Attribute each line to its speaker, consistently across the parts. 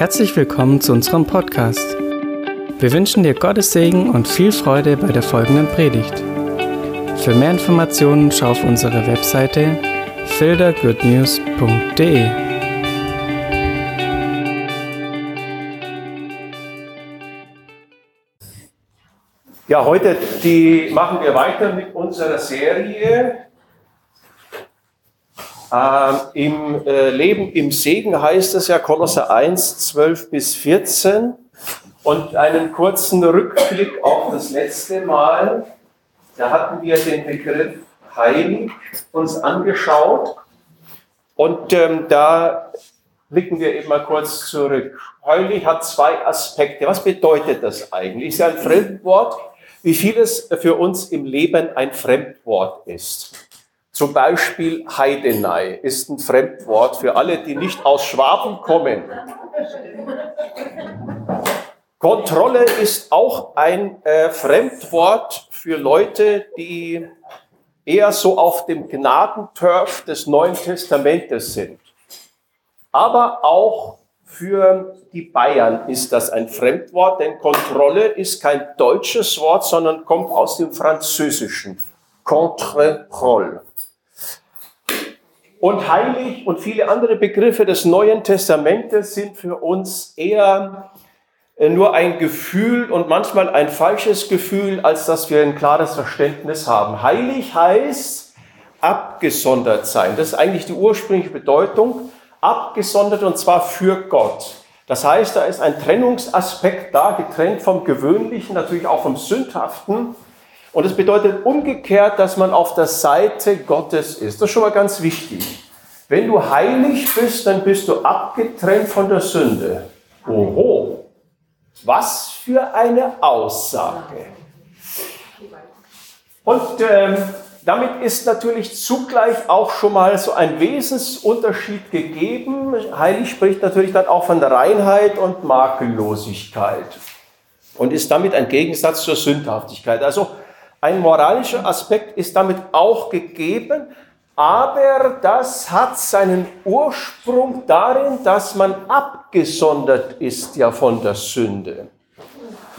Speaker 1: Herzlich willkommen zu unserem Podcast. Wir wünschen dir Gottes Segen und viel Freude bei der folgenden Predigt. Für mehr Informationen schau auf unsere Webseite fildergoodnews.de.
Speaker 2: Ja, heute die machen wir weiter mit unserer Serie äh, Im äh, Leben im Segen heißt es ja Kolosser 1, 12 bis 14. Und einen kurzen Rückblick auf das letzte Mal. Da hatten wir den Begriff heilig uns angeschaut. Und ähm, da blicken wir eben mal kurz zurück. Heilig hat zwei Aspekte. Was bedeutet das eigentlich? Ist ja ein Fremdwort, wie vieles für uns im Leben ein Fremdwort ist. Zum Beispiel Heidenei ist ein Fremdwort für alle, die nicht aus Schwaben kommen. Kontrolle ist auch ein äh, Fremdwort für Leute, die eher so auf dem Gnadenturf des Neuen Testamentes sind. Aber auch für die Bayern ist das ein Fremdwort, denn Kontrolle ist kein deutsches Wort, sondern kommt aus dem Französischen. Contrôle. Und heilig und viele andere Begriffe des Neuen Testamentes sind für uns eher äh, nur ein Gefühl und manchmal ein falsches Gefühl, als dass wir ein klares Verständnis haben. Heilig heißt abgesondert sein. Das ist eigentlich die ursprüngliche Bedeutung. Abgesondert und zwar für Gott. Das heißt, da ist ein Trennungsaspekt da, getrennt vom Gewöhnlichen, natürlich auch vom Sündhaften. Und es bedeutet umgekehrt, dass man auf der Seite Gottes ist. Das ist schon mal ganz wichtig. Wenn du heilig bist, dann bist du abgetrennt von der Sünde. Oho, was für eine Aussage. Und ähm, damit ist natürlich zugleich auch schon mal so ein Wesensunterschied gegeben. Heilig spricht natürlich dann auch von Reinheit und Makellosigkeit und ist damit ein Gegensatz zur Sündhaftigkeit. Also ein moralischer Aspekt ist damit auch gegeben, aber das hat seinen Ursprung darin, dass man abgesondert ist ja von der Sünde.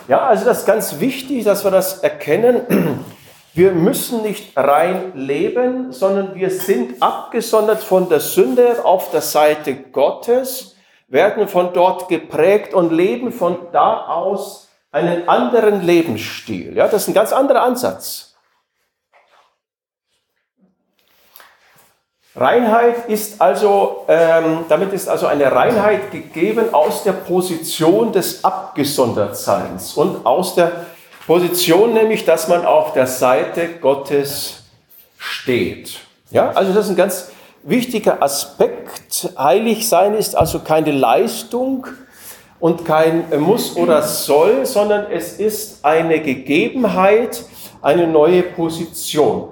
Speaker 2: Ja, also das ist ganz wichtig, dass wir das erkennen. Wir müssen nicht rein leben, sondern wir sind abgesondert von der Sünde auf der Seite Gottes, werden von dort geprägt und leben von da aus einen anderen Lebensstil. Ja, das ist ein ganz anderer Ansatz. Reinheit ist also, ähm, damit ist also eine Reinheit gegeben aus der Position des Abgesondertseins und aus der Position nämlich, dass man auf der Seite Gottes steht. Ja, also das ist ein ganz wichtiger Aspekt. Heilig sein ist also keine Leistung, und kein Muss oder Soll, sondern es ist eine Gegebenheit, eine neue Position.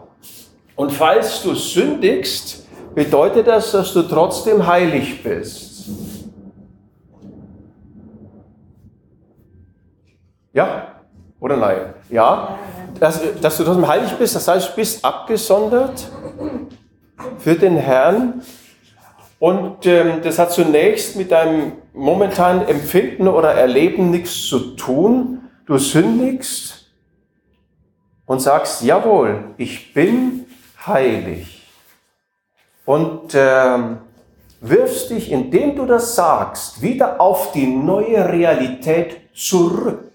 Speaker 2: Und falls du sündigst, bedeutet das, dass du trotzdem heilig bist. Ja oder nein? Ja, dass, dass du trotzdem heilig bist, das heißt, du bist abgesondert für den Herrn und ähm, das hat zunächst mit deinem momentanen Empfinden oder Erleben nichts zu tun. Du sündigst und sagst, jawohl, ich bin heilig. Und ähm, wirfst dich, indem du das sagst, wieder auf die neue Realität zurück.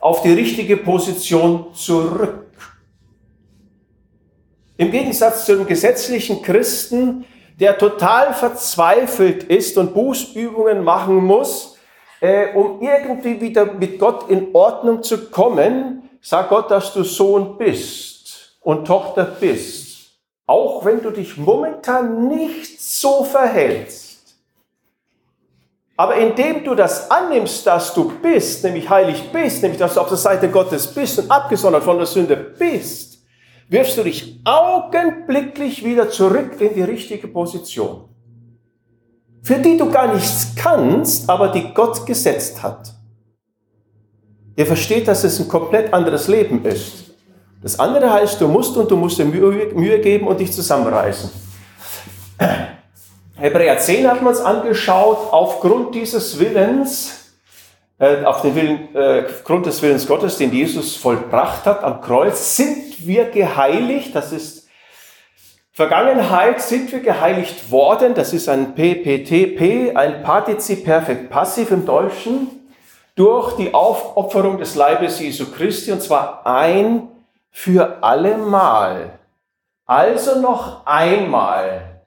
Speaker 2: Auf die richtige Position zurück. Im Gegensatz zu dem gesetzlichen Christen, der total verzweifelt ist und Bußübungen machen muss, äh, um irgendwie wieder mit Gott in Ordnung zu kommen, sag Gott, dass du Sohn bist und Tochter bist. Auch wenn du dich momentan nicht so verhältst. Aber indem du das annimmst, dass du bist, nämlich heilig bist, nämlich dass du auf der Seite Gottes bist und abgesondert von der Sünde bist, wirfst du dich augenblicklich wieder zurück in die richtige Position, für die du gar nichts kannst, aber die Gott gesetzt hat. Ihr versteht, dass es ein komplett anderes Leben ist. Das andere heißt, du musst und du musst dir Mühe, Mühe geben und dich zusammenreißen. Hebräer 10 hat man uns angeschaut, aufgrund dieses Willens, auf den Willen, äh, Grund des Willens Gottes, den Jesus vollbracht hat am Kreuz, sind wir geheiligt, das ist Vergangenheit, sind wir geheiligt worden, das ist ein PPTP, ein Partizip Perfekt Passiv im Deutschen, durch die Aufopferung des Leibes Jesu Christi, und zwar ein für allemal. Also noch einmal.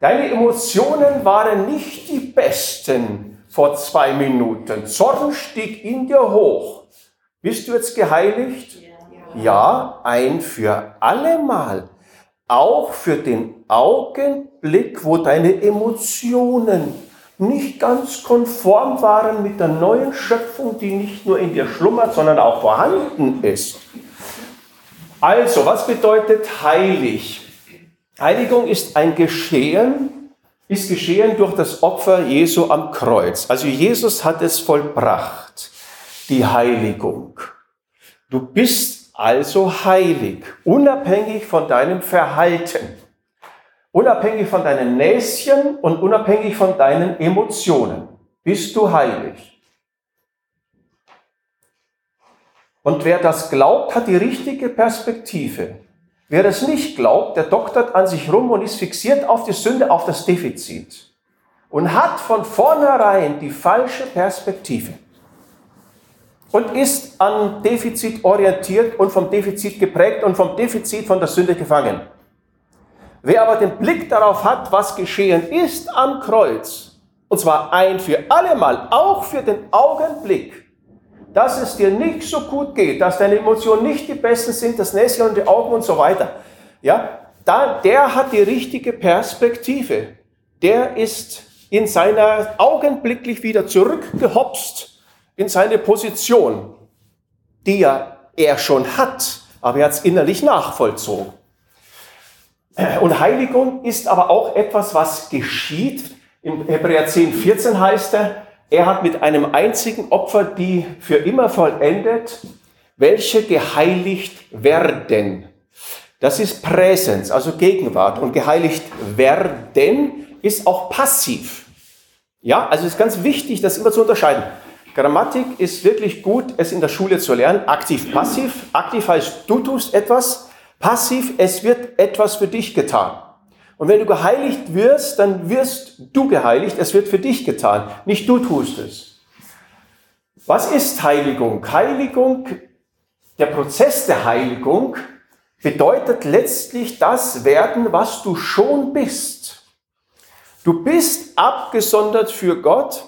Speaker 2: Deine Emotionen waren nicht die besten vor zwei Minuten. Zorn stieg in dir hoch. Bist du jetzt geheiligt? Ja, ja ein für allemal. Auch für den Augenblick, wo deine Emotionen nicht ganz konform waren mit der neuen Schöpfung, die nicht nur in dir schlummert, sondern auch vorhanden ist. Also, was bedeutet heilig? Heiligung ist ein Geschehen, ist geschehen durch das Opfer Jesu am Kreuz. Also Jesus hat es vollbracht, die Heiligung. Du bist also heilig, unabhängig von deinem Verhalten, unabhängig von deinen Näschen und unabhängig von deinen Emotionen. Bist du heilig. Und wer das glaubt, hat die richtige Perspektive. Wer das nicht glaubt, der doktert an sich rum und ist fixiert auf die Sünde, auf das Defizit. Und hat von vornherein die falsche Perspektive. Und ist an Defizit orientiert und vom Defizit geprägt und vom Defizit von der Sünde gefangen. Wer aber den Blick darauf hat, was geschehen ist am Kreuz, und zwar ein für allemal, auch für den Augenblick, dass es dir nicht so gut geht, dass deine Emotionen nicht die besten sind, das Näschen und die Augen und so weiter, ja, da, der hat die richtige Perspektive. Der ist in seiner augenblicklich wieder zurückgehopst in seine Position, die ja er schon hat, aber er hat es innerlich nachvollzogen. Und Heiligung ist aber auch etwas, was geschieht. Im Hebräer 10, 14 heißt er, er hat mit einem einzigen Opfer die für immer vollendet, welche geheiligt werden. Das ist Präsens, also Gegenwart. Und geheiligt werden ist auch passiv. Ja, also es ist ganz wichtig, das immer zu unterscheiden. Grammatik ist wirklich gut, es in der Schule zu lernen. Aktiv, passiv. Aktiv heißt, du tust etwas. Passiv, es wird etwas für dich getan. Und wenn du geheiligt wirst, dann wirst du geheiligt. Es wird für dich getan. Nicht du tust es. Was ist Heiligung? Heiligung, der Prozess der Heiligung bedeutet letztlich das werden, was du schon bist. Du bist abgesondert für Gott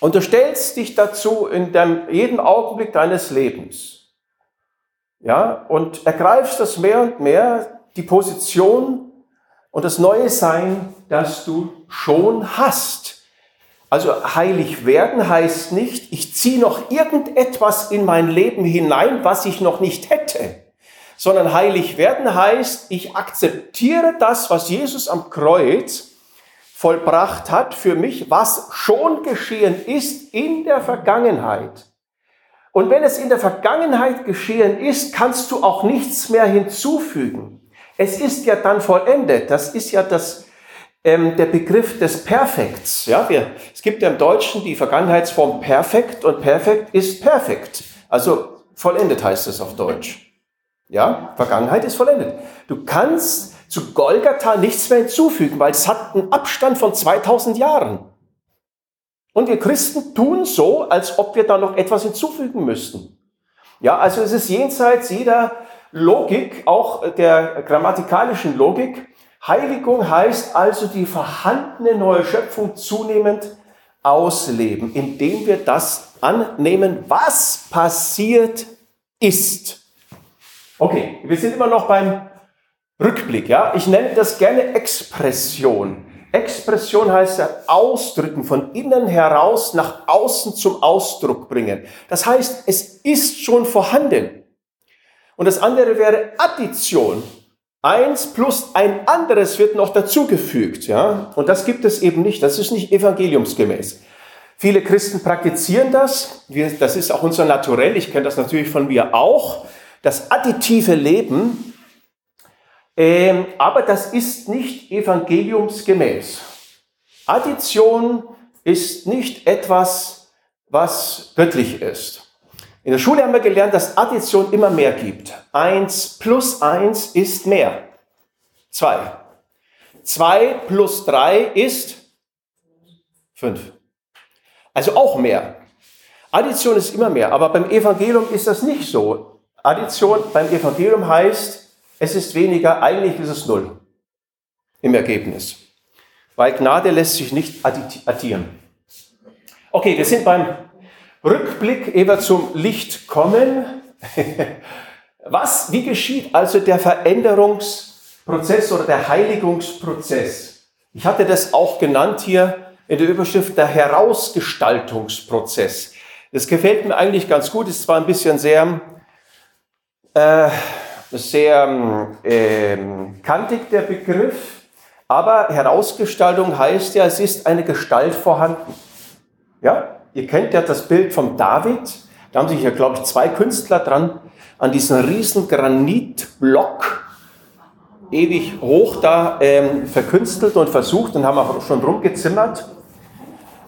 Speaker 2: und du stellst dich dazu in dem, jedem Augenblick deines Lebens. Ja, und ergreifst das mehr und mehr, die Position und das neue Sein, das du schon hast. Also heilig werden heißt nicht, ich ziehe noch irgendetwas in mein Leben hinein, was ich noch nicht hätte, sondern heilig werden heißt, ich akzeptiere das, was Jesus am Kreuz vollbracht hat für mich, was schon geschehen ist in der Vergangenheit. Und wenn es in der Vergangenheit geschehen ist, kannst du auch nichts mehr hinzufügen. Es ist ja dann vollendet. Das ist ja das, ähm, der Begriff des Perfekts. Ja, wir, es gibt ja im Deutschen die Vergangenheitsform perfekt und perfekt ist perfekt. Also vollendet heißt es auf Deutsch. Ja, Vergangenheit ist vollendet. Du kannst zu Golgatha nichts mehr hinzufügen, weil es hat einen Abstand von 2000 Jahren. Und wir Christen tun so, als ob wir da noch etwas hinzufügen müssten. Ja, also es ist jenseits jeder Logik, auch der grammatikalischen Logik. Heiligung heißt also die vorhandene neue Schöpfung zunehmend ausleben, indem wir das annehmen, was passiert ist. Okay, wir sind immer noch beim Rückblick, ja. Ich nenne das gerne Expression. Expression heißt ja ausdrücken, von innen heraus nach außen zum Ausdruck bringen. Das heißt, es ist schon vorhanden. Und das andere wäre Addition. Eins plus ein anderes wird noch dazugefügt, ja. Und das gibt es eben nicht. Das ist nicht evangeliumsgemäß. Viele Christen praktizieren das. Wir, das ist auch unser Naturell. Ich kenne das natürlich von mir auch. Das additive Leben. Ähm, aber das ist nicht evangeliumsgemäß. Addition ist nicht etwas, was göttlich ist. In der Schule haben wir gelernt, dass Addition immer mehr gibt. Eins plus eins ist mehr. Zwei. Zwei plus drei ist fünf. Also auch mehr. Addition ist immer mehr, aber beim Evangelium ist das nicht so. Addition beim Evangelium heißt, es ist weniger, eigentlich ist es null im Ergebnis. Weil Gnade lässt sich nicht addieren. Okay, wir sind beim Rückblick, wir zum Licht kommen. Was, wie geschieht also der Veränderungsprozess oder der Heiligungsprozess? Ich hatte das auch genannt hier in der Überschrift der Herausgestaltungsprozess. Das gefällt mir eigentlich ganz gut, ist zwar ein bisschen sehr, äh, sehr äh, kantig der Begriff, aber Herausgestaltung heißt ja, es ist eine Gestalt vorhanden. Ja, ihr kennt ja das Bild von David. Da haben sich ja, glaube ich, zwei Künstler dran an diesen riesen Granitblock ewig hoch da ähm, verkünstelt und versucht und haben auch schon rumgezimmert.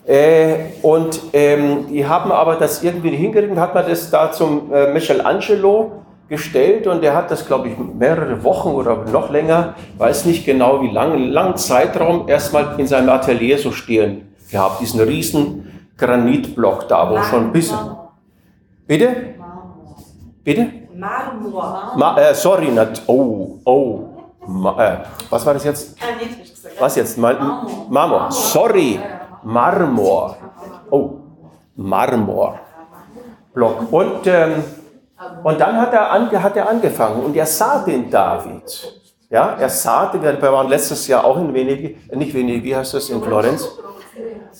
Speaker 2: Äh, und ähm, die haben aber das irgendwie nicht hingekriegt hat man das da zum äh, Michelangelo gestellt und der hat das, glaube ich, mehrere Wochen oder noch länger, weiß nicht genau wie lange, langen Zeitraum erstmal in seinem Atelier so stehen gehabt, diesen riesen Granitblock da, wo schon ein bisschen. Bitte? Bitte? Marmor. Ma äh, sorry, not, oh, oh. Ma, äh, was war das jetzt? Was jetzt? Marmor. Marmor. Sorry, Marmor. Oh, Marmor. Block. Und ähm, und dann hat er, ange, hat er angefangen und er sah den David. Ja, er sah den, wir waren letztes Jahr auch in Venedig, nicht Venedig, wie heißt das, in Florenz.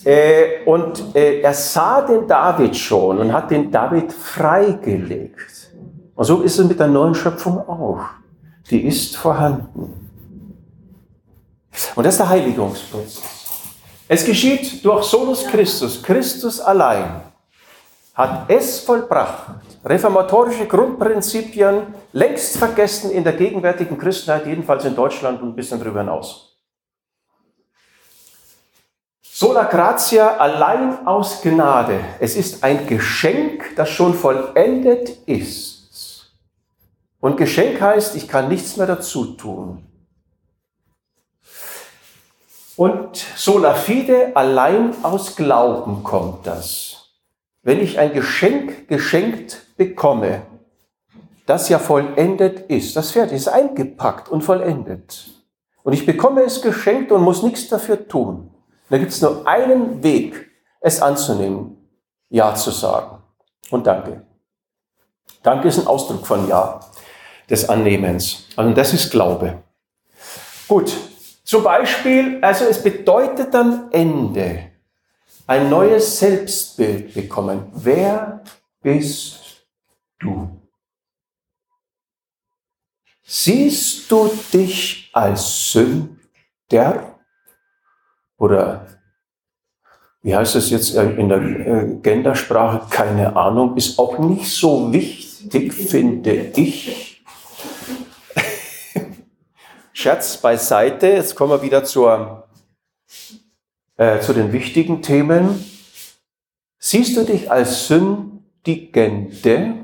Speaker 2: Äh, und äh, er sah den David schon und hat den David freigelegt. Und so ist es mit der neuen Schöpfung auch. Die ist vorhanden. Und das ist der Heiligungsprozess. Es geschieht durch Solus Christus, Christus allein hat es vollbracht. Reformatorische Grundprinzipien längst vergessen in der gegenwärtigen Christenheit, jedenfalls in Deutschland und ein bisschen darüber hinaus. Sola gratia allein aus Gnade. Es ist ein Geschenk, das schon vollendet ist. Und Geschenk heißt, ich kann nichts mehr dazu tun. Und sola fide, allein aus Glauben kommt das wenn ich ein Geschenk geschenkt bekomme, das ja vollendet ist, das fertig ist eingepackt und vollendet. Und ich bekomme es geschenkt und muss nichts dafür tun. Da gibt es nur einen Weg, es anzunehmen, Ja zu sagen. Und danke. Danke ist ein Ausdruck von Ja, des Annehmens. Also das ist Glaube. Gut, zum Beispiel, also es bedeutet am Ende, ein neues Selbstbild bekommen. Wer bist du? Siehst du dich als Sünder? Oder wie heißt es jetzt in der äh, Gendersprache? Keine Ahnung, ist auch nicht so wichtig, finde ich. Scherz beiseite, jetzt kommen wir wieder zur äh, zu den wichtigen Themen. Siehst du dich als Sündigende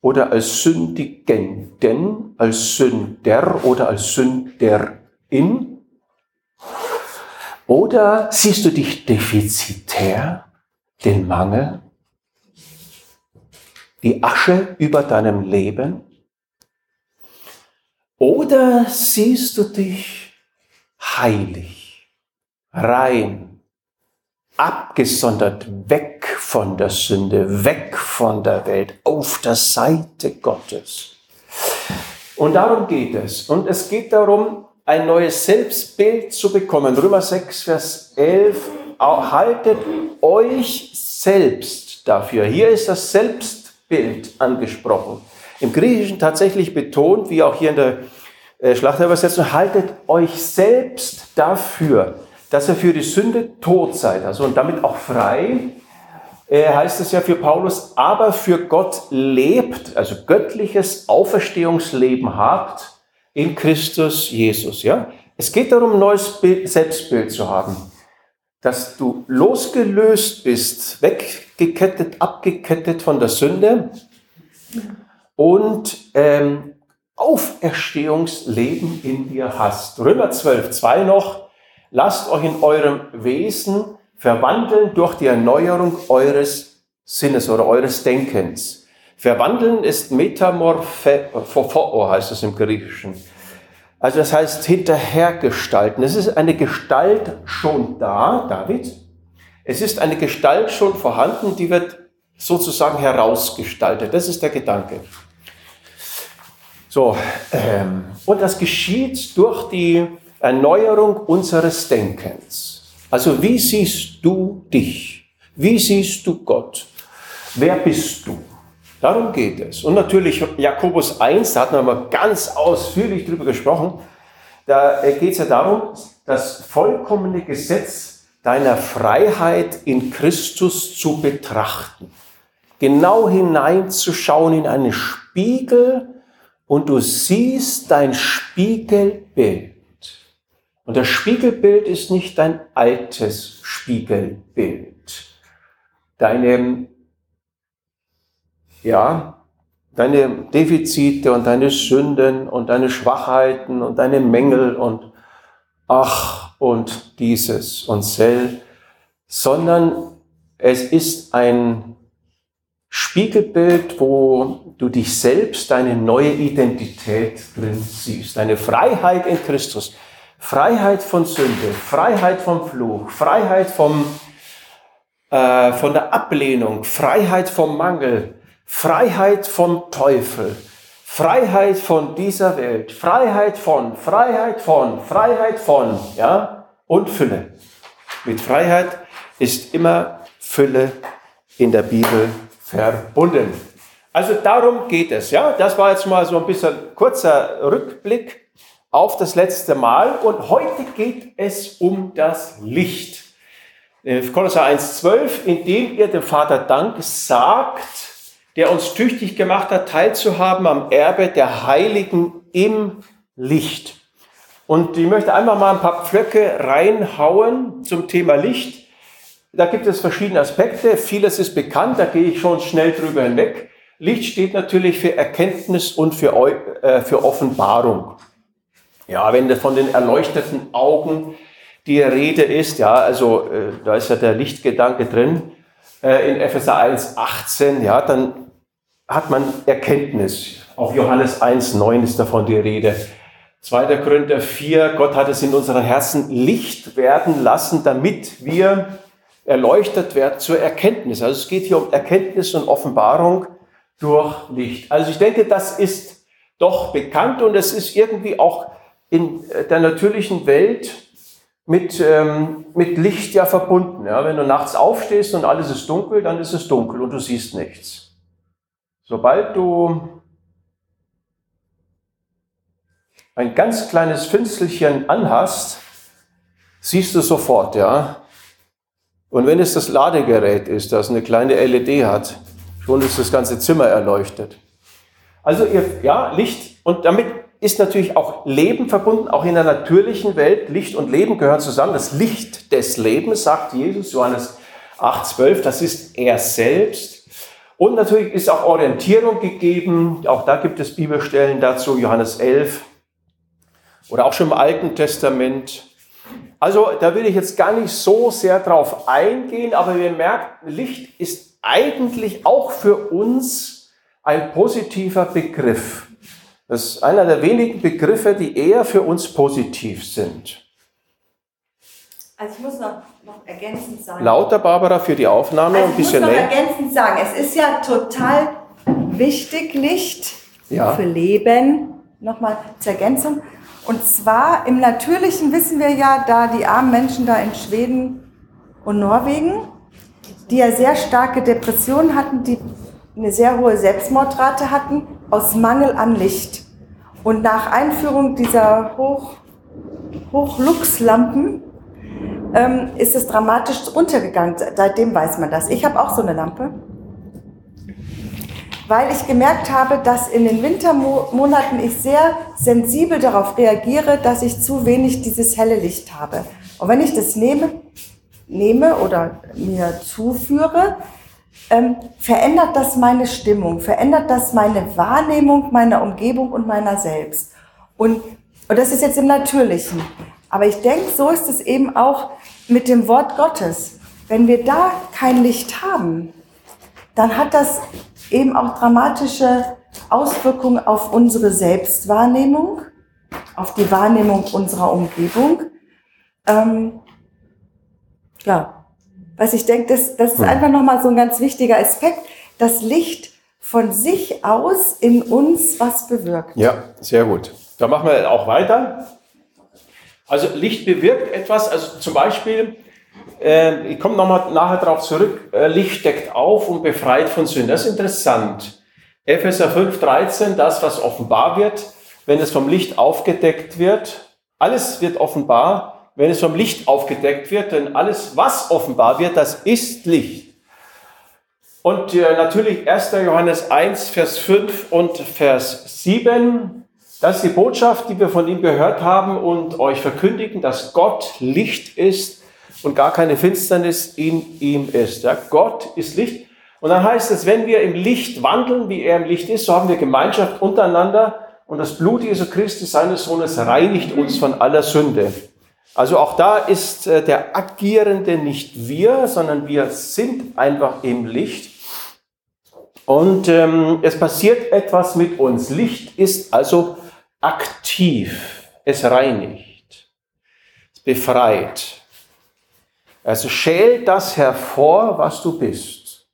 Speaker 2: oder als Sündigenden, als Sünder oder als Sünderin? Oder siehst du dich defizitär, den Mangel, die Asche über deinem Leben? Oder siehst du dich heilig? rein, abgesondert, weg von der Sünde, weg von der Welt, auf der Seite Gottes. Und darum geht es. Und es geht darum, ein neues Selbstbild zu bekommen. Römer 6, Vers 11, haltet euch selbst dafür. Hier ist das Selbstbild angesprochen. Im Griechischen tatsächlich betont, wie auch hier in der äh, Schlachterübersetzung, haltet euch selbst dafür dass er für die Sünde tot seid, also und damit auch frei, äh, heißt es ja für Paulus, aber für Gott lebt, also göttliches Auferstehungsleben habt in Christus Jesus, ja? Es geht darum, ein neues Bild, Selbstbild zu haben. Dass du losgelöst bist, weggekettet, abgekettet von der Sünde und ähm, Auferstehungsleben in dir hast. Römer 12, 2 noch. Lasst euch in eurem Wesen verwandeln durch die Erneuerung eures Sinnes oder eures Denkens. Verwandeln ist Metamorphe, heißt es im Griechischen. Also das heißt hinterhergestalten. Es ist eine Gestalt schon da, David. Es ist eine Gestalt schon vorhanden, die wird sozusagen herausgestaltet. Das ist der Gedanke. So, ähm, und das geschieht durch die Erneuerung unseres Denkens. Also wie siehst du dich? Wie siehst du Gott? Wer bist du? Darum geht es. Und natürlich Jakobus 1, da hat man mal ganz ausführlich drüber gesprochen. Da äh, geht es ja darum, das vollkommene Gesetz deiner Freiheit in Christus zu betrachten. Genau hineinzuschauen in einen Spiegel und du siehst dein Spiegelbild. Und das Spiegelbild ist nicht dein altes Spiegelbild. Deine ja, deine Defizite und deine Sünden und deine Schwachheiten und deine Mängel und ach und dieses und sel, sondern es ist ein Spiegelbild, wo du dich selbst, deine neue Identität drin siehst, deine Freiheit in Christus, Freiheit von Sünde, Freiheit vom Fluch, Freiheit vom, äh, von der Ablehnung, Freiheit vom Mangel, Freiheit vom Teufel, Freiheit von dieser Welt, Freiheit von, Freiheit von, Freiheit von, ja, und Fülle. Mit Freiheit ist immer Fülle in der Bibel verbunden. Also darum geht es, ja. Das war jetzt mal so ein bisschen kurzer Rückblick auf das letzte Mal und heute geht es um das Licht. Kolosser 1,12, indem ihr dem Vater Dank sagt, der uns tüchtig gemacht hat, teilzuhaben am Erbe der Heiligen im Licht. Und ich möchte einmal mal ein paar Pflöcke reinhauen zum Thema Licht. Da gibt es verschiedene Aspekte. Vieles ist bekannt, da gehe ich schon schnell drüber hinweg. Licht steht natürlich für Erkenntnis und für, äh, für Offenbarung. Ja, wenn von den erleuchteten Augen die Rede ist, ja, also äh, da ist ja der Lichtgedanke drin, äh, in Epheser 1, 18, ja, dann hat man Erkenntnis. Auch Johannes 1, 9 ist davon die Rede. 2. Korinther 4, Gott hat es in unseren Herzen Licht werden lassen, damit wir erleuchtet werden zur Erkenntnis. Also es geht hier um Erkenntnis und Offenbarung durch Licht. Also ich denke, das ist doch bekannt und es ist irgendwie auch in der natürlichen Welt mit, ähm, mit Licht ja verbunden. Ja, wenn du nachts aufstehst und alles ist dunkel, dann ist es dunkel und du siehst nichts. Sobald du ein ganz kleines Fünftelchen anhast, siehst du sofort, ja. Und wenn es das Ladegerät ist, das eine kleine LED hat, schon ist das ganze Zimmer erleuchtet. Also ja, Licht und damit ist natürlich auch Leben verbunden, auch in der natürlichen Welt. Licht und Leben gehören zusammen. Das Licht des Lebens, sagt Jesus, Johannes 8,12, das ist er selbst. Und natürlich ist auch Orientierung gegeben. Auch da gibt es Bibelstellen dazu, Johannes 11 oder auch schon im Alten Testament. Also da will ich jetzt gar nicht so sehr drauf eingehen, aber wir merken, Licht ist eigentlich auch für uns ein positiver Begriff. Das ist einer der wenigen Begriffe, die eher für uns positiv sind.
Speaker 3: Also ich muss noch, noch ergänzend sagen.
Speaker 2: Lauter, Barbara, für die Aufnahme
Speaker 3: also
Speaker 2: ein bisschen
Speaker 3: Ich muss noch ergänzend sagen, es ist ja total wichtig, Licht ja. für Leben. Nochmal zur Ergänzung. Und zwar im Natürlichen wissen wir ja, da die armen Menschen da in Schweden und Norwegen, die ja sehr starke Depressionen hatten, die eine sehr hohe Selbstmordrate hatten, aus Mangel an Licht. Und nach Einführung dieser Hoch, Hochluxlampen ähm, ist es dramatisch untergegangen. Seitdem weiß man das. Ich habe auch so eine Lampe. weil ich gemerkt habe, dass in den Wintermonaten ich sehr sensibel darauf reagiere, dass ich zu wenig dieses helle Licht habe. Und wenn ich das nehme, nehme oder mir zuführe, ähm, verändert das meine Stimmung, verändert das meine Wahrnehmung meiner Umgebung und meiner selbst. Und, und das ist jetzt im Natürlichen. Aber ich denke, so ist es eben auch mit dem Wort Gottes. Wenn wir da kein Licht haben, dann hat das eben auch dramatische Auswirkungen auf unsere Selbstwahrnehmung, auf die Wahrnehmung unserer Umgebung. Ähm, ja, was ich denke, das, das ist hm. einfach nochmal so ein ganz wichtiger Aspekt, das Licht von sich aus in uns was bewirkt.
Speaker 2: Ja, sehr gut. Da machen wir auch weiter. Also Licht bewirkt etwas, also zum Beispiel, äh, ich komme nochmal nachher darauf zurück, äh, Licht deckt auf und befreit von Sünden. Das ist interessant. Epheser 5, 13, das, was offenbar wird, wenn es vom Licht aufgedeckt wird, alles wird offenbar, wenn es vom Licht aufgedeckt wird, denn alles, was offenbar wird, das ist Licht. Und äh, natürlich 1. Johannes 1, Vers 5 und Vers 7, das ist die Botschaft, die wir von ihm gehört haben und euch verkündigen, dass Gott Licht ist und gar keine Finsternis in ihm ist. Ja, Gott ist Licht. Und dann heißt es, wenn wir im Licht wandeln, wie er im Licht ist, so haben wir Gemeinschaft untereinander und das Blut Jesu Christi, seines Sohnes, reinigt uns von aller Sünde. Also auch da ist äh, der Agierende nicht wir, sondern wir sind einfach im Licht. Und ähm, es passiert etwas mit uns. Licht ist also aktiv. Es reinigt. Es befreit. Also schält das hervor, was du bist.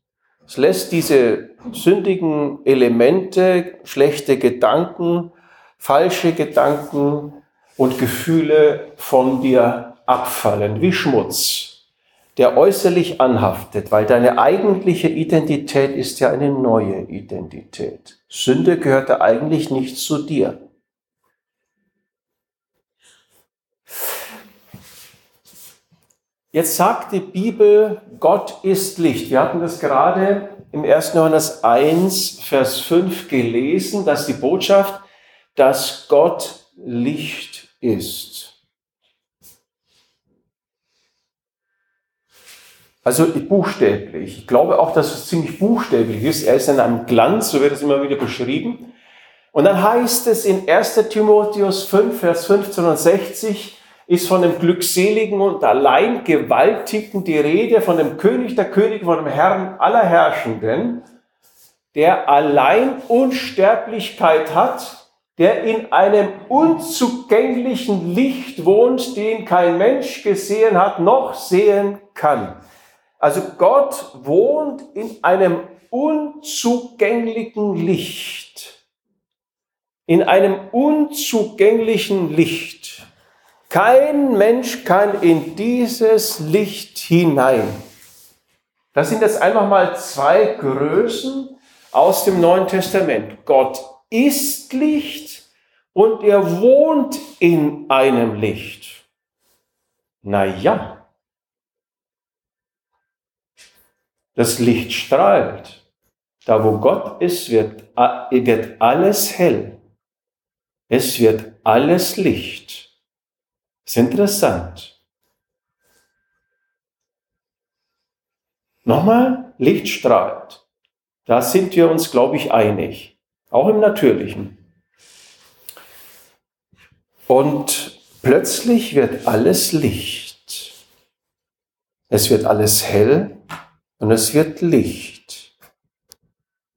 Speaker 2: Es lässt diese sündigen Elemente, schlechte Gedanken, falsche Gedanken und Gefühle von dir abfallen, wie Schmutz, der äußerlich anhaftet, weil deine eigentliche Identität ist ja eine neue Identität. Sünde gehörte eigentlich nicht zu dir. Jetzt sagt die Bibel, Gott ist Licht. Wir hatten das gerade im 1. Johannes 1, Vers 5 gelesen, dass die Botschaft, dass Gott Licht ist. Also buchstäblich. Ich glaube auch, dass es ziemlich buchstäblich ist. Er ist in einem Glanz, so wird es immer wieder beschrieben. Und dann heißt es in 1. Timotheus 5, Vers 15 und 60, ist von dem glückseligen und allein gewaltigen die Rede, von dem König der Könige, von dem Herrn aller Herrschenden, der allein Unsterblichkeit hat, der in einem unzugänglichen Licht wohnt, den kein Mensch gesehen hat, noch sehen kann. Also Gott wohnt in einem unzugänglichen Licht. In einem unzugänglichen Licht. Kein Mensch kann in dieses Licht hinein. Das sind jetzt einfach mal zwei Größen aus dem Neuen Testament. Gott ist Licht und er wohnt in einem Licht. Naja, das Licht strahlt. Da wo Gott ist, wird, wird alles hell. Es wird alles Licht. Ist interessant. Nochmal, Licht strahlt. Da sind wir uns, glaube ich, einig. Auch im Natürlichen. Und plötzlich wird alles Licht. Es wird alles hell und es wird Licht.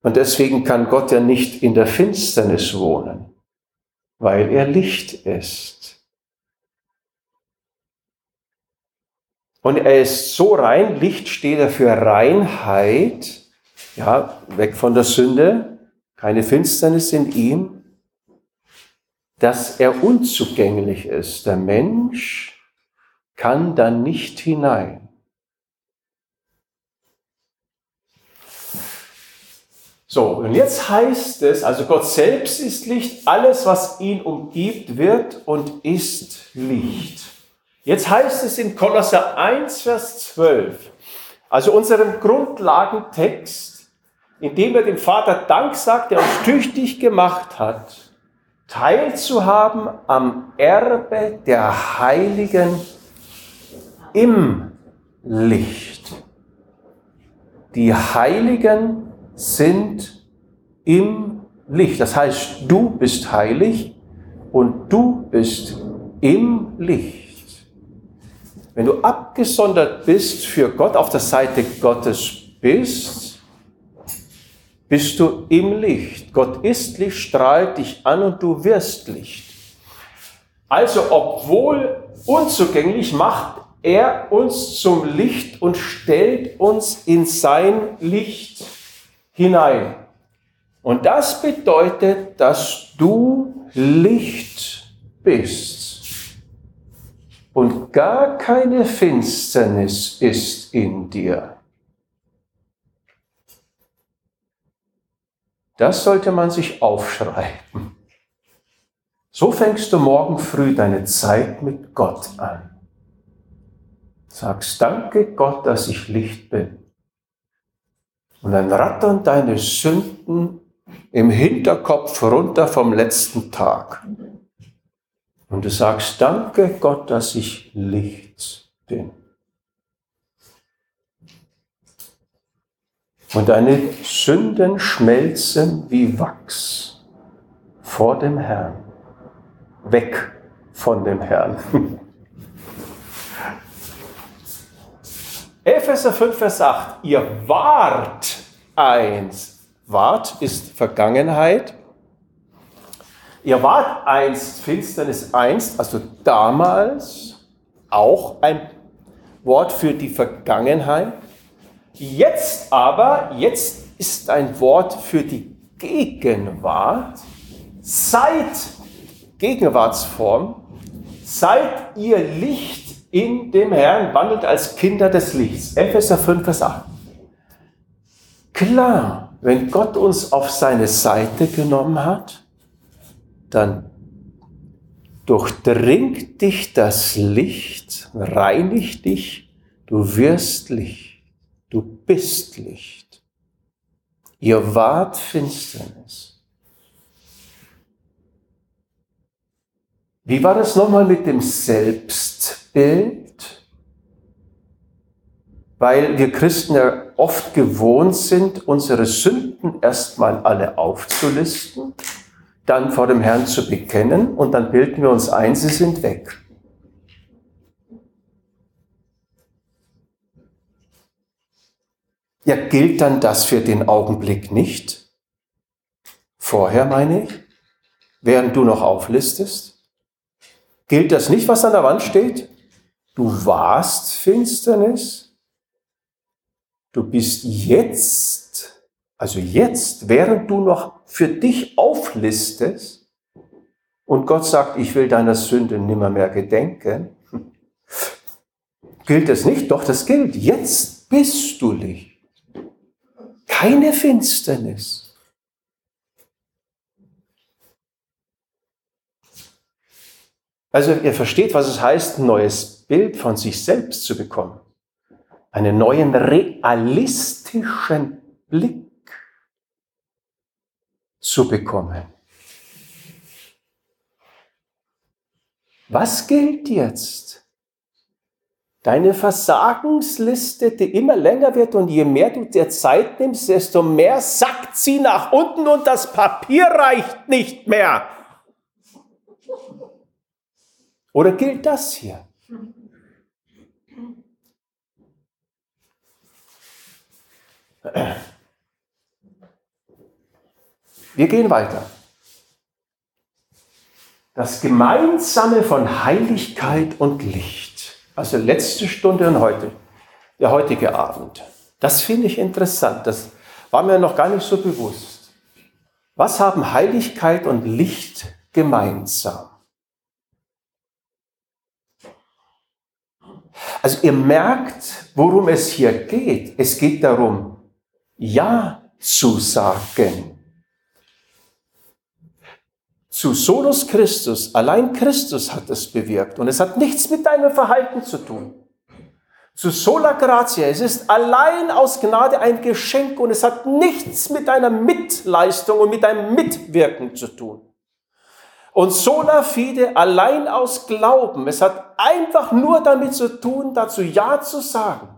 Speaker 2: Und deswegen kann Gott ja nicht in der Finsternis wohnen, weil er Licht ist. Und er ist so rein, Licht steht er für Reinheit, ja, weg von der Sünde, keine Finsternis in ihm, dass er unzugänglich ist. Der Mensch kann da nicht hinein. So, und jetzt heißt es, also Gott selbst ist Licht, alles, was ihn umgibt, wird und ist Licht. Jetzt heißt es in Kolosser 1, Vers 12, also unserem Grundlagentext, indem er dem Vater Dank sagt, der uns tüchtig gemacht hat, teilzuhaben am Erbe der Heiligen im Licht. Die Heiligen sind im Licht. Das heißt, du bist heilig und du bist im Licht. Wenn du abgesondert bist für Gott, auf der Seite Gottes bist, bist du im Licht. Gott ist Licht, strahlt dich an und du wirst Licht. Also obwohl unzugänglich macht er uns zum Licht und stellt uns in sein Licht hinein. Und das bedeutet, dass du Licht bist und gar keine Finsternis ist in dir. Das sollte man sich aufschreiben. So fängst du morgen früh deine Zeit mit Gott an. Sagst, danke Gott, dass ich Licht bin. Und dann rattern deine Sünden im Hinterkopf runter vom letzten Tag. Und du sagst, danke Gott, dass ich Licht bin. Und deine Sünden schmelzen wie Wachs vor dem Herrn, weg von dem Herrn. Epheser 5, Vers 8. Ihr wart eins. Wart ist Vergangenheit. Ihr wart einst, Finsternis einst, also damals auch ein Wort für die Vergangenheit. Jetzt aber, jetzt ist ein Wort für die Gegenwart. Seit Gegenwartsform, seid ihr Licht in dem Herrn, wandelt als Kinder des Lichts. Epheser 5, Vers 8. Klar, wenn Gott uns auf seine Seite genommen hat, dann durchdringt dich das Licht, reinigt dich, du wirst Licht, bist Licht. Ihr wart Finsternis. Wie war das nochmal mit dem Selbst? Bild, weil wir Christen ja oft gewohnt sind, unsere Sünden erstmal alle aufzulisten, dann vor dem Herrn zu bekennen und dann bilden wir uns ein, sie sind weg. Ja, gilt dann das für den Augenblick nicht? Vorher meine ich, während du noch auflistest? Gilt das nicht, was an der Wand steht? Du warst Finsternis. Du bist jetzt, also jetzt, während du noch für dich auflistest und Gott sagt, ich will deiner Sünde nimmer mehr gedenken, gilt das nicht? Doch, das gilt. Jetzt bist du Licht. Keine Finsternis. Also ihr versteht, was es heißt, ein neues Bild von sich selbst zu bekommen. Einen neuen realistischen Blick zu bekommen. Was gilt jetzt? Deine Versagensliste, die immer länger wird und je mehr du dir Zeit nimmst, desto mehr sackt sie nach unten und das Papier reicht nicht mehr. Oder gilt das hier? Wir gehen weiter. Das Gemeinsame von Heiligkeit und Licht. Also letzte Stunde und heute, der heutige Abend. Das finde ich interessant. Das war mir noch gar nicht so bewusst. Was haben Heiligkeit und Licht gemeinsam? Also ihr merkt, worum es hier geht. Es geht darum, Ja zu sagen. Zu Solus Christus, allein Christus hat es bewirkt und es hat nichts mit deinem Verhalten zu tun, Zu sola gratia. Es ist allein aus Gnade ein Geschenk und es hat nichts mit deiner Mitleistung und mit deinem Mitwirken zu tun. Und sola fide allein aus Glauben. Es hat einfach nur damit zu tun, dazu Ja zu sagen.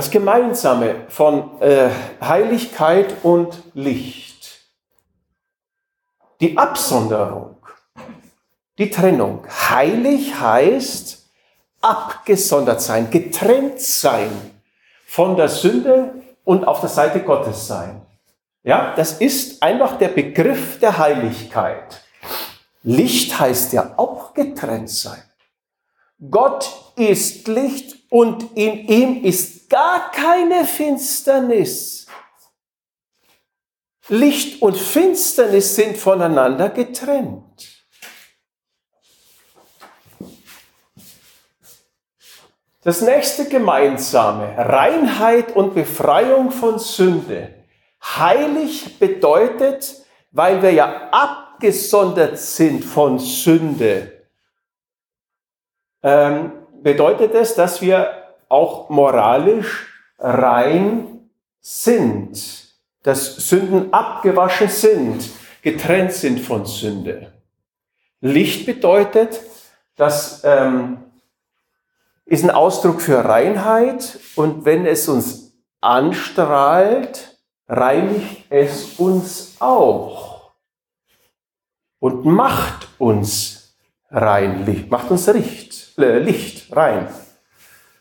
Speaker 2: Das Gemeinsame von äh, Heiligkeit und Licht. Die Absonderung, die Trennung. Heilig heißt abgesondert sein, getrennt sein von der Sünde und auf der Seite Gottes sein. Ja, das ist einfach der Begriff der Heiligkeit. Licht heißt ja auch getrennt sein. Gott ist Licht und in ihm ist gar keine Finsternis. Licht und Finsternis sind voneinander getrennt. Das nächste gemeinsame, Reinheit und Befreiung von Sünde. Heilig bedeutet, weil wir ja abgesondert sind von Sünde, ähm, bedeutet es, dass wir auch moralisch rein sind, dass Sünden abgewaschen sind, getrennt sind von Sünde. Licht bedeutet, das ähm, ist ein Ausdruck für Reinheit und wenn es uns anstrahlt, reinigt es uns auch und macht uns rein, macht uns Licht, Licht rein.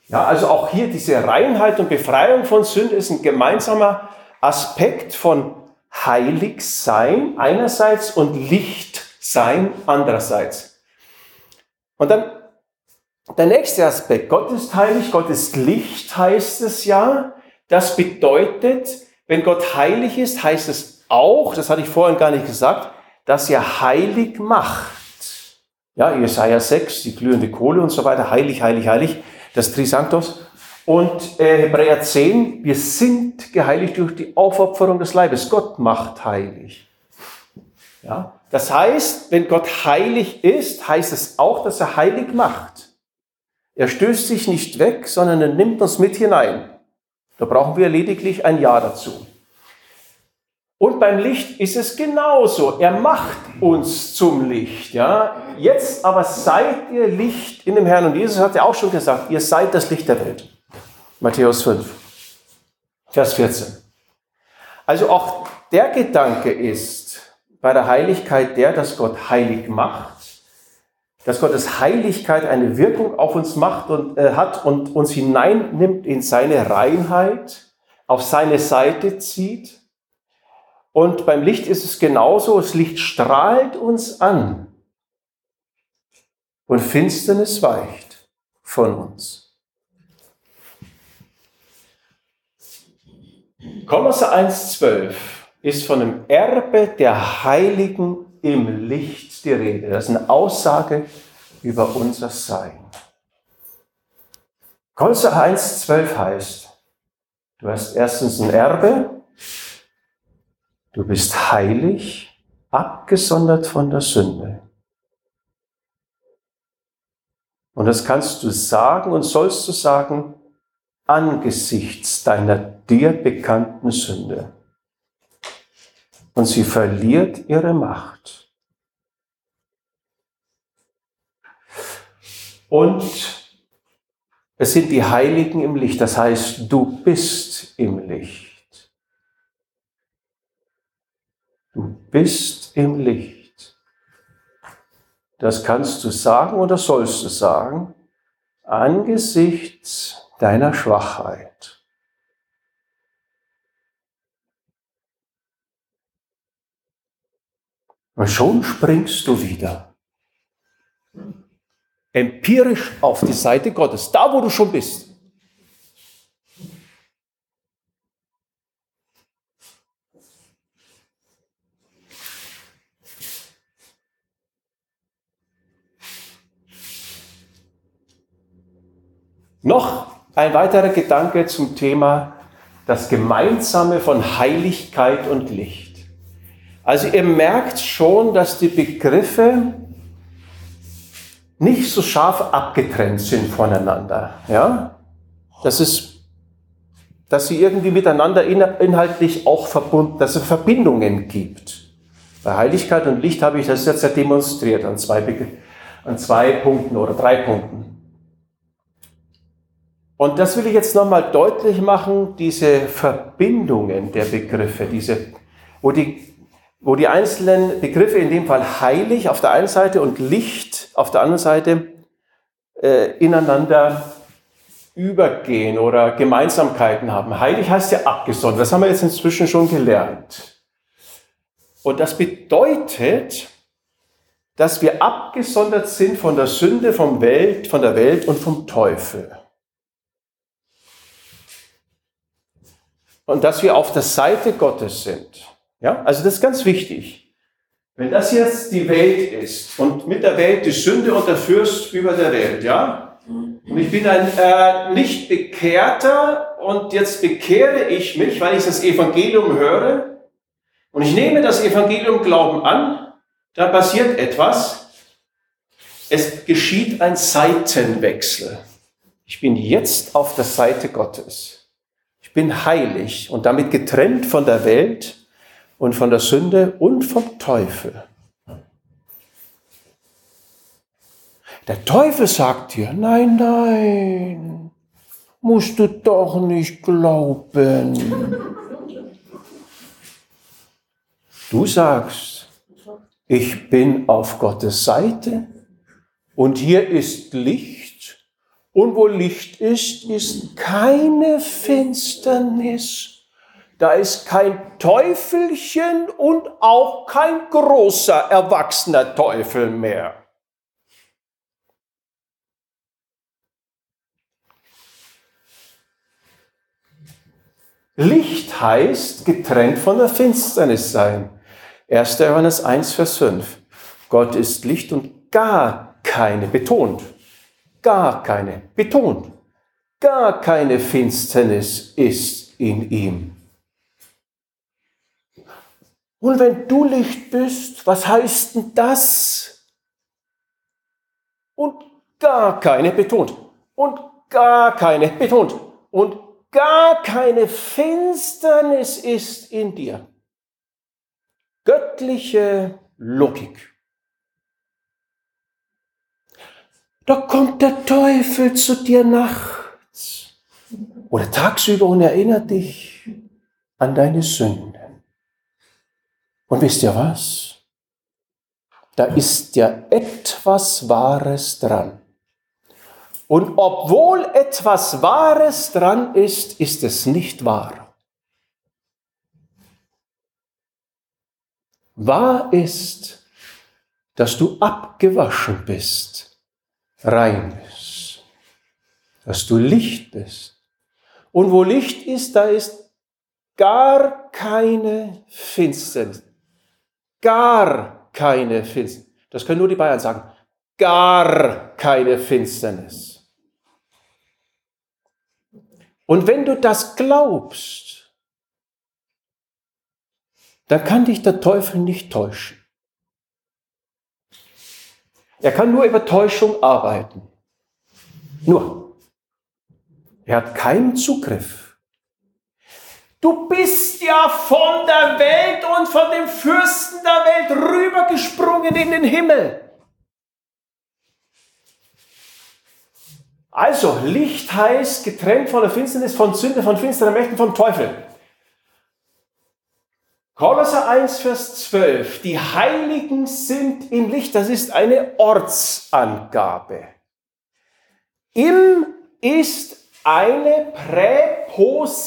Speaker 2: Ja, also auch hier diese Reinheit und Befreiung von Sünde ist ein gemeinsamer Aspekt von Heiligsein einerseits und Lichtsein andererseits. Und dann der nächste Aspekt, Gott ist heilig, Gott ist Licht, heißt es ja. Das bedeutet, wenn Gott heilig ist, heißt es auch, das hatte ich vorhin gar nicht gesagt, dass er heilig macht. Ja, Jesaja 6, die glühende Kohle und so weiter, heilig, heilig, heilig, das Trisanctos. Und äh, Hebräer 10, wir sind geheiligt durch die Aufopferung des Leibes. Gott macht heilig. Ja, das heißt, wenn Gott heilig ist, heißt es auch, dass er heilig macht. Er stößt sich nicht weg, sondern er nimmt uns mit hinein. Da brauchen wir lediglich ein Ja dazu. Und beim Licht ist es genauso. Er macht uns zum Licht. Ja? Jetzt aber seid ihr Licht in dem Herrn. Und Jesus hat ja auch schon gesagt, ihr seid das Licht der Welt. Matthäus 5, Vers 14. Also auch der Gedanke ist bei der Heiligkeit der, dass Gott heilig macht, dass Gottes Heiligkeit eine Wirkung auf uns macht und äh, hat und uns hineinnimmt in seine Reinheit, auf seine Seite zieht und beim Licht ist es genauso, das Licht strahlt uns an und Finsternis weicht von uns. Kolosser 1,12 ist von dem Erbe der Heiligen im Licht die Rede. Das ist eine Aussage über unser Sein. Kolosser 1,12 heißt, du hast erstens ein Erbe, Du bist heilig, abgesondert von der Sünde. Und das kannst du sagen und sollst du sagen angesichts deiner dir bekannten Sünde. Und sie verliert ihre Macht. Und es sind die Heiligen im Licht, das heißt, du bist im Licht. Du bist im Licht. Das kannst du sagen oder sollst du sagen angesichts deiner Schwachheit. Und schon springst du wieder empirisch auf die Seite Gottes, da wo du schon bist. Noch ein weiterer Gedanke zum Thema das Gemeinsame von Heiligkeit und Licht. Also ihr merkt schon, dass die Begriffe nicht so scharf abgetrennt sind voneinander. Ja? Das ist, dass sie irgendwie miteinander inhaltlich auch verbunden, dass es Verbindungen gibt. Bei Heiligkeit und Licht habe ich das jetzt ja demonstriert an zwei, an zwei Punkten oder drei Punkten. Und das will ich jetzt nochmal deutlich machen, diese Verbindungen der Begriffe, diese, wo die wo die einzelnen Begriffe, in dem Fall heilig auf der einen Seite und Licht auf der anderen Seite, äh, ineinander übergehen oder Gemeinsamkeiten haben. Heilig heißt ja abgesondert, das haben wir jetzt inzwischen schon gelernt. Und das bedeutet, dass wir abgesondert sind von der Sünde, vom Welt, von der Welt und vom Teufel. Und dass wir auf der Seite Gottes sind. Ja, also das ist ganz wichtig. Wenn das jetzt die Welt ist und mit der Welt die Sünde und der Fürst über der Welt, ja, und ich bin ein äh, nicht bekehrter und jetzt bekehre ich mich, weil ich das Evangelium höre und ich nehme das Evangelium Glauben an, dann passiert etwas. Es geschieht ein Seitenwechsel. Ich bin jetzt auf der Seite Gottes. Ich bin heilig und damit getrennt von der Welt und von der Sünde und vom Teufel. Der Teufel sagt dir, nein, nein, musst du doch nicht glauben. Du sagst, ich bin auf Gottes Seite und hier ist Licht und wo Licht ist, ist keine Finsternis. Da ist kein Teufelchen und auch kein großer erwachsener Teufel mehr. Licht heißt getrennt von der Finsternis sein. 1. Johannes 1, Vers 5. Gott ist Licht und gar keine, betont, gar keine, betont, gar keine Finsternis ist in ihm. Und wenn du Licht bist, was heißt denn das? Und gar keine betont. Und gar keine betont. Und gar keine Finsternis ist in dir. Göttliche Logik. Da kommt der Teufel zu dir nachts oder tagsüber und erinnert dich an deine Sünden. Und wisst ihr was? Da ist ja etwas Wahres dran. Und obwohl etwas Wahres dran ist, ist es nicht wahr. Wahr ist, dass du abgewaschen bist, rein bist, dass du Licht bist. Und wo Licht ist, da ist gar keine Finsternis gar keine Finsternis. Das können nur die Bayern sagen. Gar keine Finsternis. Und wenn du das glaubst, dann kann dich der Teufel nicht täuschen. Er kann nur über Täuschung arbeiten. Nur. Er hat keinen Zugriff Du bist ja von der Welt und von dem Fürsten der Welt rübergesprungen in den Himmel. Also, Licht heißt getrennt von der Finsternis, von Sünde, von finsteren Mächten, vom Teufel. Kolosser 1, Vers 12. Die Heiligen sind im Licht. Das ist eine Ortsangabe. Im ist eine Präposition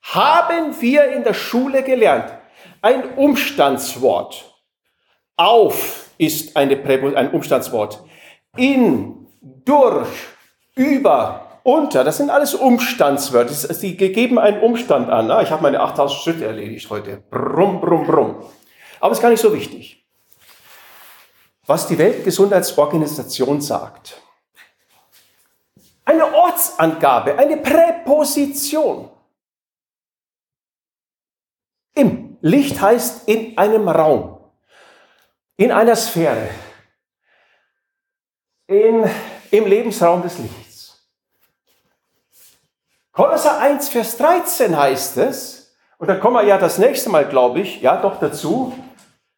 Speaker 2: haben wir in der Schule gelernt. Ein Umstandswort. Auf ist eine Präposition, ein Umstandswort. In, durch, über, unter, das sind alles Umstandswörter. Sie geben einen Umstand an. Ich habe meine 8000 Schritte erledigt heute. Brumm, brumm, brumm. Aber es ist gar nicht so wichtig. Was die Weltgesundheitsorganisation sagt, eine Ortsangabe, eine Präposition. Im Licht heißt in einem Raum, in einer Sphäre. in, im Lebensraum des Lichts. Kolosser 1, Vers 13 heißt es, und da kommen wir ja das nächste Mal, glaube ich, ja doch dazu,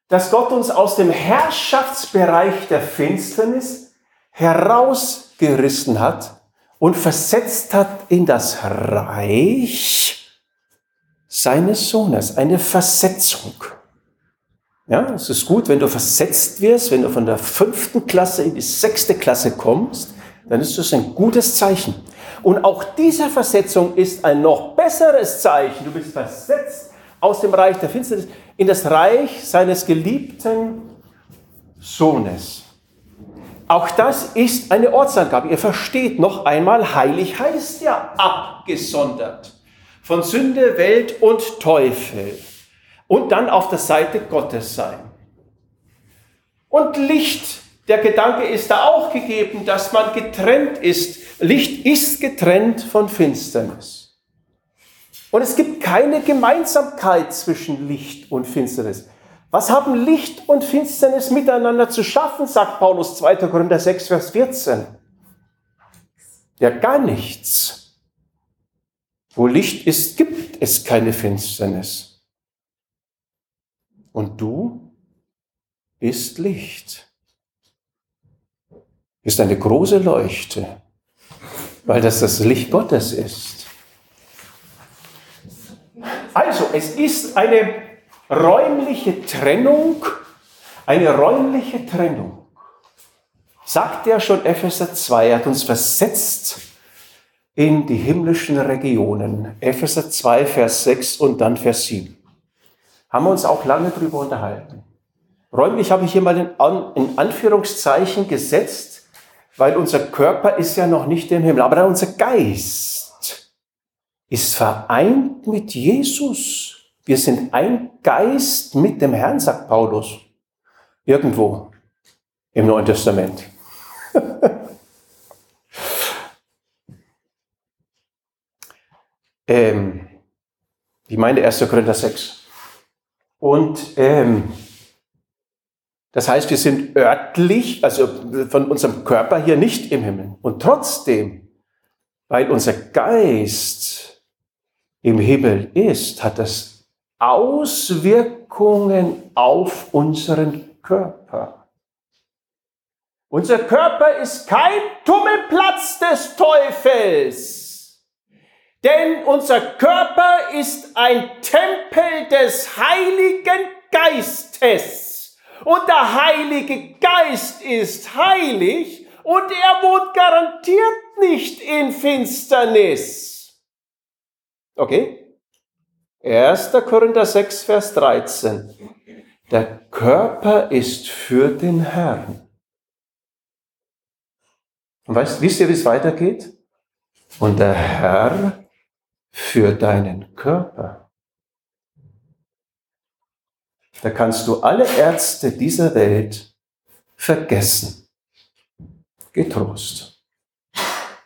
Speaker 2: dass Gott uns aus dem Herrschaftsbereich der Finsternis herausgerissen hat und versetzt hat in das Reich seines Sohnes, eine Versetzung. Ja, es ist gut, wenn du versetzt wirst, wenn du von der fünften Klasse in die sechste Klasse kommst, dann ist das ein gutes Zeichen. Und auch diese Versetzung ist ein noch besseres Zeichen. Du bist versetzt aus dem Reich der Finsternis in das Reich seines geliebten Sohnes. Auch das ist eine Ortsangabe. Ihr versteht noch einmal, heilig heißt ja abgesondert von Sünde, Welt und Teufel und dann auf der Seite Gottes sein. Und Licht, der Gedanke ist da auch gegeben, dass man getrennt ist. Licht ist getrennt von Finsternis. Und es gibt keine Gemeinsamkeit zwischen Licht und Finsternis. Was haben Licht und Finsternis miteinander zu schaffen, sagt Paulus 2. Korinther 6, Vers 14. Ja, gar nichts. Wo Licht ist, gibt es keine Finsternis. Und du bist Licht. Ist eine große Leuchte, weil das das Licht Gottes ist. Also, es ist eine räumliche Trennung, eine räumliche Trennung. Sagt ja schon Epheser 2, er hat uns versetzt in die himmlischen Regionen. Epheser 2, Vers 6 und dann Vers 7 haben wir uns auch lange darüber unterhalten. Räumlich habe ich hier mal in Anführungszeichen gesetzt, weil unser Körper ist ja noch nicht im Himmel, aber unser Geist ist vereint mit Jesus. Wir sind ein Geist mit dem Herrn, sagt Paulus. Irgendwo im Neuen Testament. ähm, ich meine 1. Korinther 6. Und ähm, das heißt, wir sind örtlich, also von unserem Körper hier nicht im Himmel. Und trotzdem, weil unser Geist im Himmel ist, hat das Auswirkungen auf unseren Körper. Unser Körper ist kein Tummelplatz des Teufels. Denn unser Körper ist ein Tempel des Heiligen Geistes. Und der Heilige Geist ist heilig und er wohnt garantiert nicht in Finsternis. Okay? 1. Korinther 6, Vers 13. Der Körper ist für den Herrn. Und weißt, wisst ihr, wie es weitergeht? Und der Herr für deinen Körper. Da kannst du alle Ärzte dieser Welt vergessen. Getrost.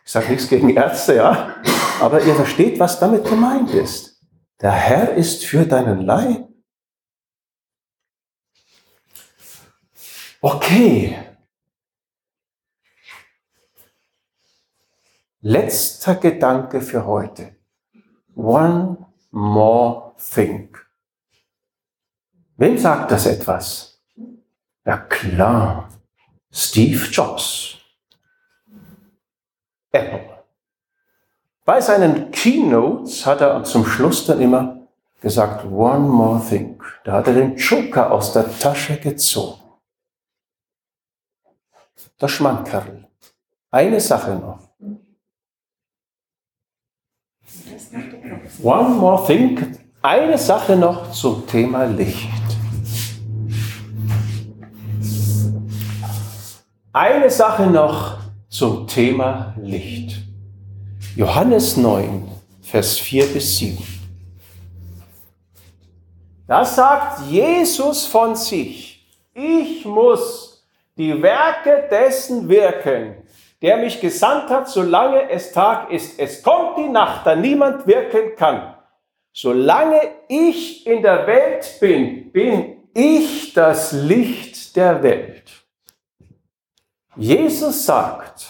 Speaker 2: Ich sage nichts gegen Ärzte, ja, aber ihr versteht, was damit gemeint ist. Der Herr ist für deinen Leib. Okay. Letzter Gedanke für heute. One more thing. Wem sagt das etwas? Ja klar, Steve Jobs. Apple. Bei seinen Keynotes hat er zum Schluss dann immer gesagt, one more thing. Da hat er den Joker aus der Tasche gezogen. Der Schmankerl. Eine Sache noch. One more thing. Eine Sache noch zum Thema Licht. Eine Sache noch zum Thema Licht. Johannes 9, Vers 4 bis 7. Da sagt Jesus von sich, ich muss die Werke dessen wirken, der mich gesandt hat, solange es Tag ist. Es kommt die Nacht, da niemand wirken kann. Solange ich in der Welt bin, bin ich das Licht der Welt. Jesus sagt,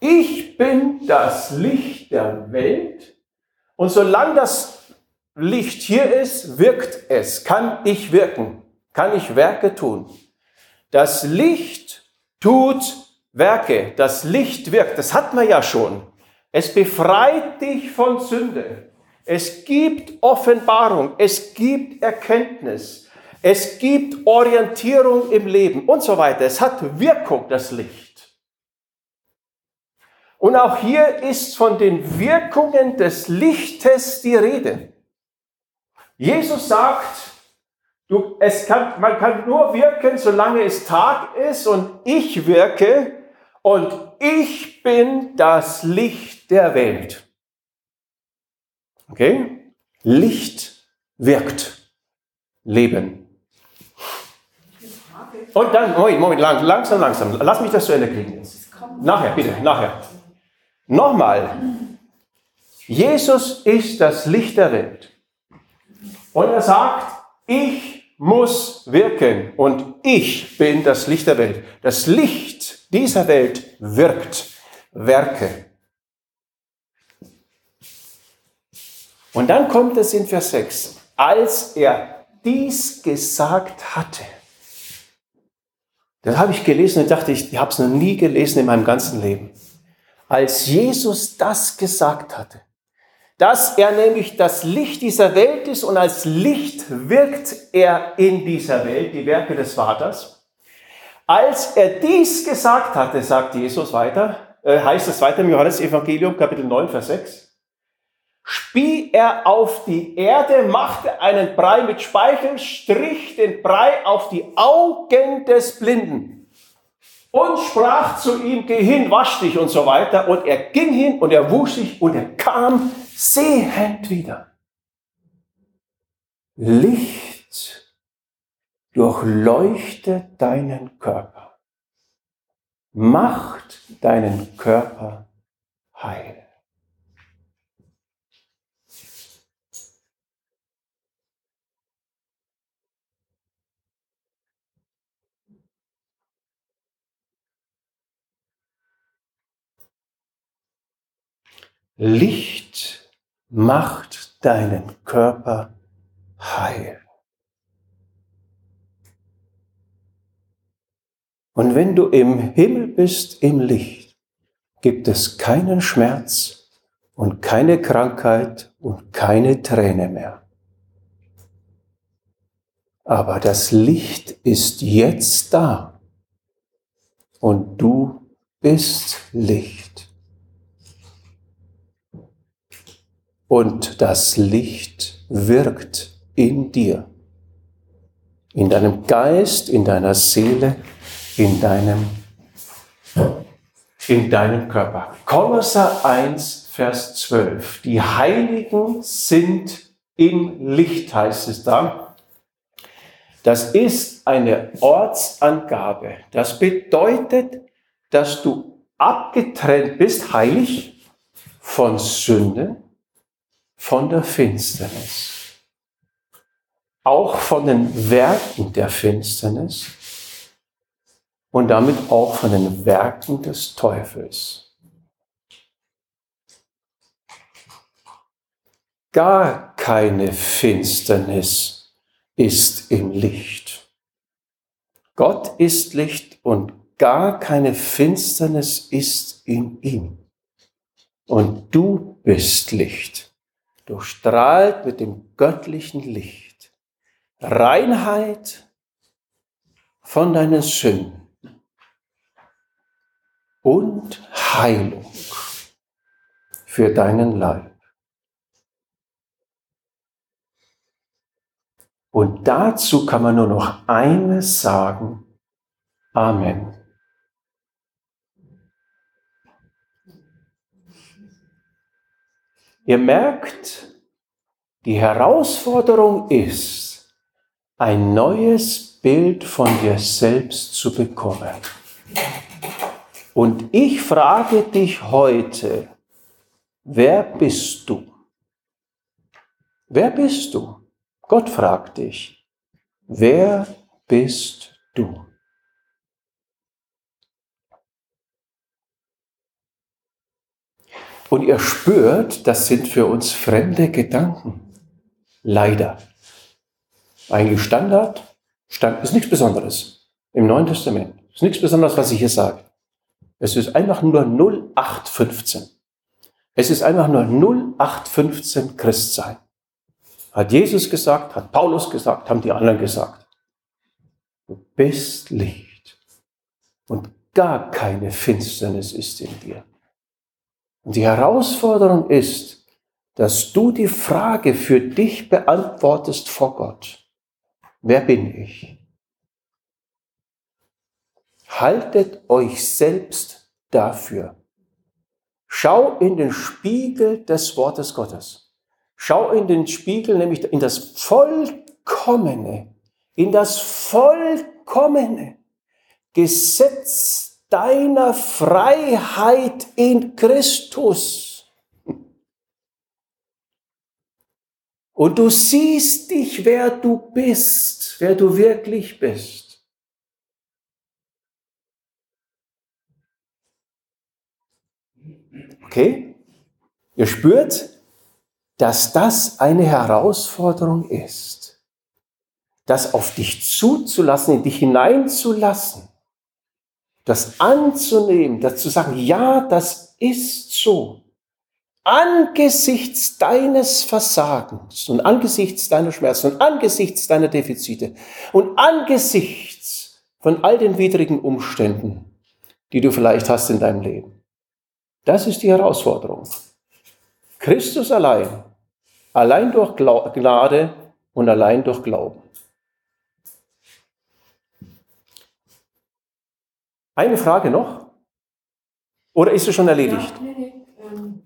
Speaker 2: ich bin das Licht der Welt und solange das Licht hier ist, wirkt es, kann ich wirken, kann ich Werke tun. Das Licht tut Werke, das Licht wirkt, das hat man ja schon. Es befreit dich von Sünde. Es gibt Offenbarung, es gibt Erkenntnis, es gibt Orientierung im Leben und so weiter. Es hat Wirkung, das Licht. Und auch hier ist von den Wirkungen des Lichtes die Rede. Jesus sagt, du, es kann, man kann nur wirken, solange es Tag ist und ich wirke und ich bin das Licht der Welt. Okay? Licht wirkt. Leben. Und dann, Moment, Moment, langsam, langsam. Lass mich das zu Ende kriegen. Nachher, bitte, nachher. Nochmal. Jesus ist das Licht der Welt. Und er sagt, ich muss wirken und ich bin das Licht der Welt. Das Licht dieser Welt wirkt Werke. Und dann kommt es in Vers 6, als er dies gesagt hatte. Das habe ich gelesen und dachte, ich, habe es noch nie gelesen in meinem ganzen Leben. Als Jesus das gesagt hatte, dass er nämlich das Licht dieser Welt ist und als Licht wirkt er in dieser Welt, die Werke des Vaters. Als er dies gesagt hatte, sagt Jesus weiter, äh, heißt es weiter im Johannes Evangelium Kapitel 9, Vers 6, spie er auf die Erde, machte einen Brei mit Speichel, strich den Brei auf die Augen des Blinden und sprach zu ihm, geh hin, wasch dich und so weiter. Und er ging hin und er wusch sich und er kam sehend wieder. Licht durchleuchtet deinen Körper, macht deinen Körper heil. Licht macht deinen Körper heil. Und wenn du im Himmel bist, im Licht, gibt es keinen Schmerz und keine Krankheit und keine Träne mehr. Aber das Licht ist jetzt da und du bist Licht. Und das Licht wirkt in dir, in deinem Geist, in deiner Seele, in deinem, in deinem Körper. Kolosser 1, Vers 12. Die Heiligen sind im Licht, heißt es da. Das ist eine Ortsangabe. Das bedeutet, dass du abgetrennt bist, heilig, von Sünde, von der Finsternis, auch von den Werken der Finsternis und damit auch von den Werken des Teufels. Gar keine Finsternis ist im Licht. Gott ist Licht und gar keine Finsternis ist in ihm. Und du bist Licht durchstrahlt mit dem göttlichen Licht. Reinheit von deinen Sünden und Heilung für deinen Leib. Und dazu kann man nur noch eines sagen. Amen. Ihr merkt, die Herausforderung ist, ein neues Bild von dir selbst zu bekommen. Und ich frage dich heute, wer bist du? Wer bist du? Gott fragt dich, wer bist du? Und ihr spürt, das sind für uns fremde Gedanken. Leider. Eigentlich Standard, Stand, ist nichts Besonderes im Neuen Testament. Ist nichts Besonderes, was ich hier sage. Es ist einfach nur 0815. Es ist einfach nur 0815 Christsein. Hat Jesus gesagt, hat Paulus gesagt, haben die anderen gesagt. Du bist Licht und gar keine Finsternis ist in dir. Und die Herausforderung ist, dass du die Frage für dich beantwortest vor Gott. Wer bin ich? Haltet euch selbst dafür. Schau in den Spiegel des Wortes Gottes. Schau in den Spiegel, nämlich in das Vollkommene, in das Vollkommene Gesetz deiner Freiheit in Christus. Und du siehst dich, wer du bist, wer du wirklich bist. Okay? Ihr spürt, dass das eine Herausforderung ist, das auf dich zuzulassen, in dich hineinzulassen das anzunehmen, das zu sagen, ja, das ist so. Angesichts deines Versagens und angesichts deiner Schmerzen und angesichts deiner Defizite und angesichts von all den widrigen Umständen, die du vielleicht hast in deinem Leben. Das ist die Herausforderung. Christus allein, allein durch Gnade und allein durch Glauben. Eine Frage noch? Oder ist es schon erledigt? Ja, nee, nee. Ähm